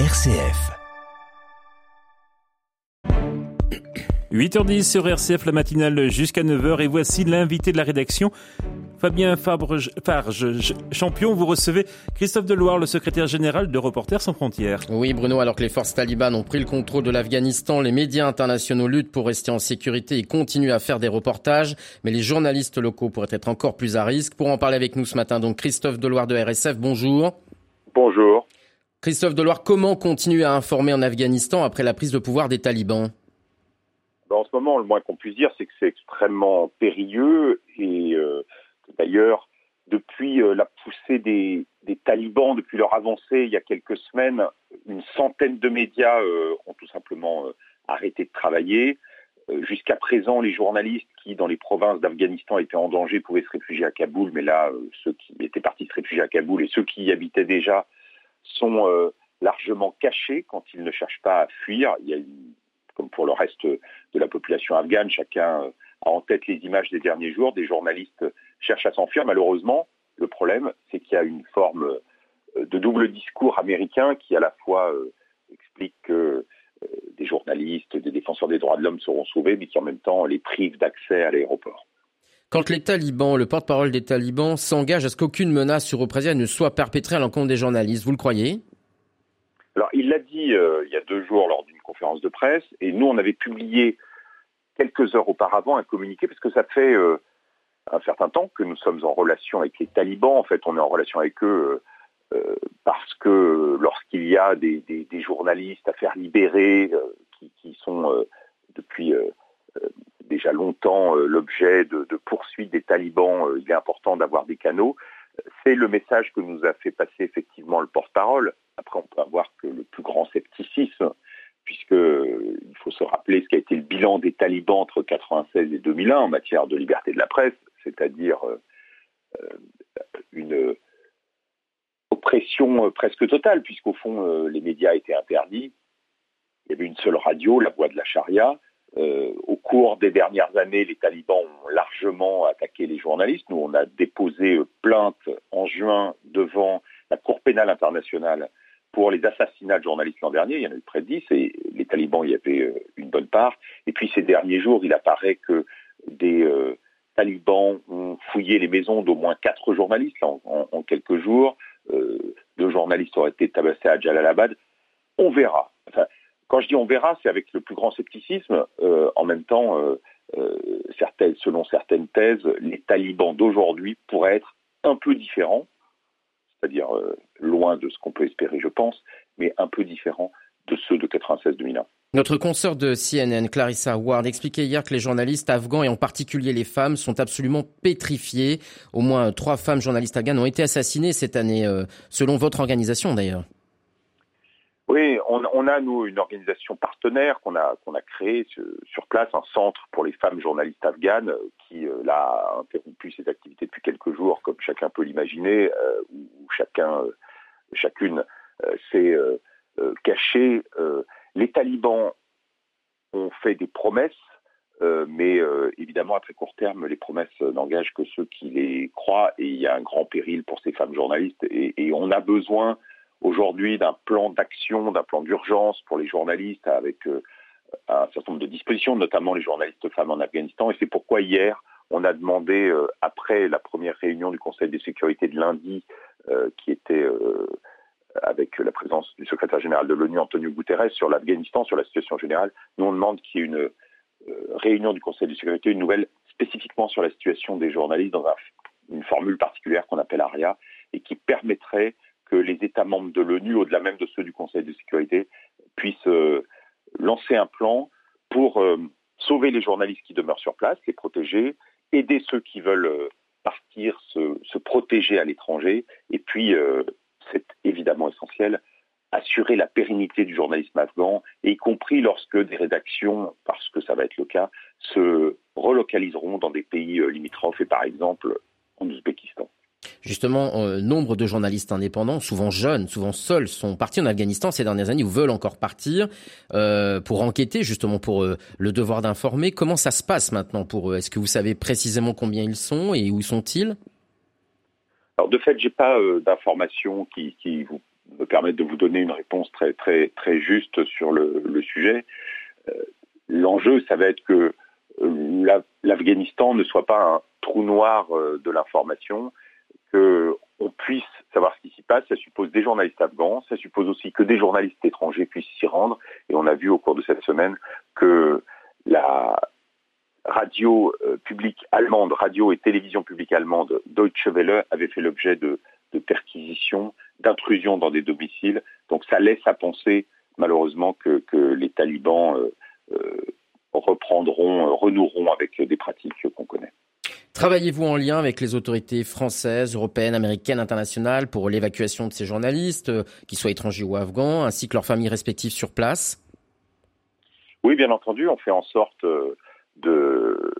RCF. 8h10 sur RCF, la matinale jusqu'à 9h. Et voici l'invité de la rédaction, Fabien Farge, champion. Vous recevez Christophe Deloire, le secrétaire général de Reporters sans frontières. Oui, Bruno, alors que les forces talibanes ont pris le contrôle de l'Afghanistan, les médias internationaux luttent pour rester en sécurité et continuent à faire des reportages. Mais les journalistes locaux pourraient être encore plus à risque. Pour en parler avec nous ce matin, donc Christophe Deloire de RSF, bonjour. Bonjour. Christophe Deloire, comment continuer à informer en Afghanistan après la prise de pouvoir des talibans? Ben, en ce moment, le moins qu'on puisse dire, c'est que c'est extrêmement périlleux et euh, d'ailleurs, depuis euh, la poussée des, talibans, depuis leur avancée il y a quelques semaines, une centaine de médias euh, ont tout simplement arrêté de travailler. Jusqu'à présent, les journalistes qui, dans les provinces d'Afghanistan, étaient en danger pouvaient se réfugier à Kaboul, mais là, ceux qui étaient partis se réfugier à Kaboul et ceux qui y habitaient déjà sont largement cachés quand ils ne cherchent pas à fuir. Comme pour le reste de la population afghane, chacun a en tête les images des derniers jours. Des journalistes cherchent à s'enfuir. Malheureusement, le problème, c'est qu'il y a une forme euh, de double discours américain qui à la fois euh, explique que euh, des journalistes, des défenseurs des droits de l'homme seront sauvés, mais qui en même temps les privent d'accès à l'aéroport. Quand les talibans, le porte-parole des talibans, s'engage à ce qu'aucune menace sur représailles ne soit perpétrée à l'encontre des journalistes, vous le croyez? Alors, il l'a dit il y a deux jours lors d'une conférence de presse. Et nous, on avait publié quelques heures auparavant un communiqué, parce que ça fait euh, un certain temps que nous sommes en relation avec les talibans. En fait, on est en relation avec eux euh, euh, parce que lorsqu'il y a des, journalistes à faire libérer, qui, sont depuis déjà longtemps l'objet de, poursuites des talibans, il est important d'avoir des canaux. C'est le message que nous a fait passer effectivement le porte-parole. Après, on peut avoir que le plus grand scepticisme puisque euh, il faut se rappeler ce qu'a été le bilan des talibans entre 1996 et 2001 en matière de liberté de la presse, c'est-à-dire euh, euh, une oppression presque totale, puisqu'au fond, les médias étaient interdits. Il y avait une seule radio, la voix de la charia. Au cours des dernières années, les talibans ont largement attaqué les journalistes. Nous, on a déposé plainte en juin devant la Cour pénale internationale pour les assassinats de journalistes l'an dernier, il y en a eu près de 10 et les talibans y avaient euh, une bonne part. Et puis ces derniers jours, il apparaît que des euh, talibans ont fouillé les maisons d'au moins quatre journalistes en, quelques jours. Euh, deux journalistes auraient été tabassés à Jalalabad. On verra. Quand je dis on verra, c'est avec le plus grand scepticisme. en même temps, certaines, selon certaines thèses, les talibans d'aujourd'hui pourraient être un peu différents c'est-à-dire euh, loin de ce qu'on peut espérer, je pense, mais un peu différent de ceux de 96-2001. Notre consoeur de CNN, Clarissa Ward, expliquait hier que les journalistes afghans, et en particulier les femmes, sont absolument pétrifiés. Au moins trois femmes journalistes afghanes ont été assassinées cette année, euh, selon votre organisation d'ailleurs. On, a, nous, une organisation partenaire qu'on a, créée sur place, un centre pour les femmes journalistes afghanes euh, qui, euh, là, a interrompu ses activités depuis quelques jours, comme chacun peut l'imaginer, euh, où, chacun, chacune s'est cachée. les talibans ont fait des promesses, mais évidemment, à très court terme, les promesses n'engagent que ceux qui les croient, et il y a un grand péril pour ces femmes journalistes, et on a besoin aujourd'hui d'un plan d'action, d'un plan d'urgence pour les journalistes avec euh, un certain nombre de dispositions, notamment les journalistes femmes en Afghanistan. Et c'est pourquoi hier, on a demandé, euh, après la première réunion du Conseil de sécurité de lundi, euh, qui était avec la présence du secrétaire général de l'ONU, Antonio Guterres, sur l'Afghanistan, sur la situation générale, nous on demande qu'il y ait une réunion du Conseil de sécurité, une nouvelle spécifiquement sur la situation des journalistes dans une formule particulière qu'on appelle ARIA, et qui permettrait que les États membres de l'ONU, au-delà même de ceux du Conseil de sécurité, puissent euh, lancer un plan pour euh, sauver les journalistes qui demeurent sur place, les protéger, aider ceux qui veulent euh, partir, se, protéger à l'étranger, et puis, c'est évidemment essentiel, assurer la pérennité du journalisme afghan, y compris lorsque des rédactions, parce que ça va être le cas, se relocaliseront dans des pays limitrophes, et par exemple en Ouzbékistan. Justement, euh, nombre de journalistes indépendants, souvent jeunes, souvent seuls, sont partis en Afghanistan ces dernières années ou veulent encore partir euh, pour enquêter, justement pour euh, le devoir d'informer. Comment ça se passe maintenant pour eux? Est-ce que vous savez précisément combien ils sont et où sont-ils? Alors de fait, j'ai pas d'informations qui, vous me permettre de vous donner une réponse très très très juste sur le, le sujet. L'enjeu, ça va être que l'Afghanistan ne soit pas un trou noir de l'information, que on puisse savoir ce qui s'y passe, ça suppose des journalistes afghans, ça suppose aussi que des journalistes étrangers puissent s'y rendre. Et on a vu au cours de cette semaine que la radio euh, publique allemande, radio et télévision publique allemande Deutsche Welle avait fait l'objet de, perquisitions, d'intrusions dans des domiciles. Donc ça laisse à penser malheureusement que, les talibans euh, euh, reprendront, renoueront avec des pratiques qu'on connaît. Travaillez-vous en lien avec les autorités françaises, européennes, américaines, internationales pour l'évacuation de ces journalistes, euh, qu'ils soient étrangers ou afghans, ainsi que leurs familles respectives sur place? Oui, bien entendu, on fait en sorte euh, de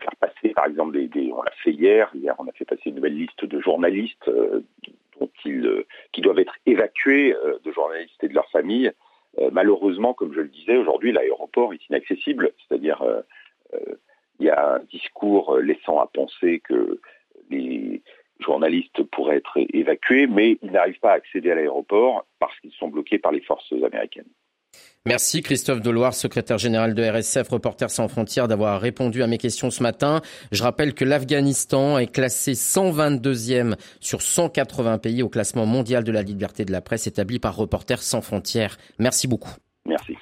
faire passer, par exemple, des, on l'a fait hier, hier on a fait passer une nouvelle liste de journalistes euh, dont ils, qui doivent être évacués, de journalistes et de leurs familles. malheureusement, comme je le disais, aujourd'hui l'aéroport est inaccessible, c'est-à-dire il y a un discours laissant à penser que les journalistes pourraient être évacués, mais ils n'arrivent pas à accéder à l'aéroport parce qu'ils sont bloqués par les forces américaines. Merci Christophe Deloire, secrétaire général de RSF Reporters sans frontières, d'avoir répondu à mes questions ce matin. Je rappelle que l'Afghanistan est classé 122e sur 180 pays au classement mondial de la liberté de la presse établi par Reporters sans frontières. Merci beaucoup. Merci.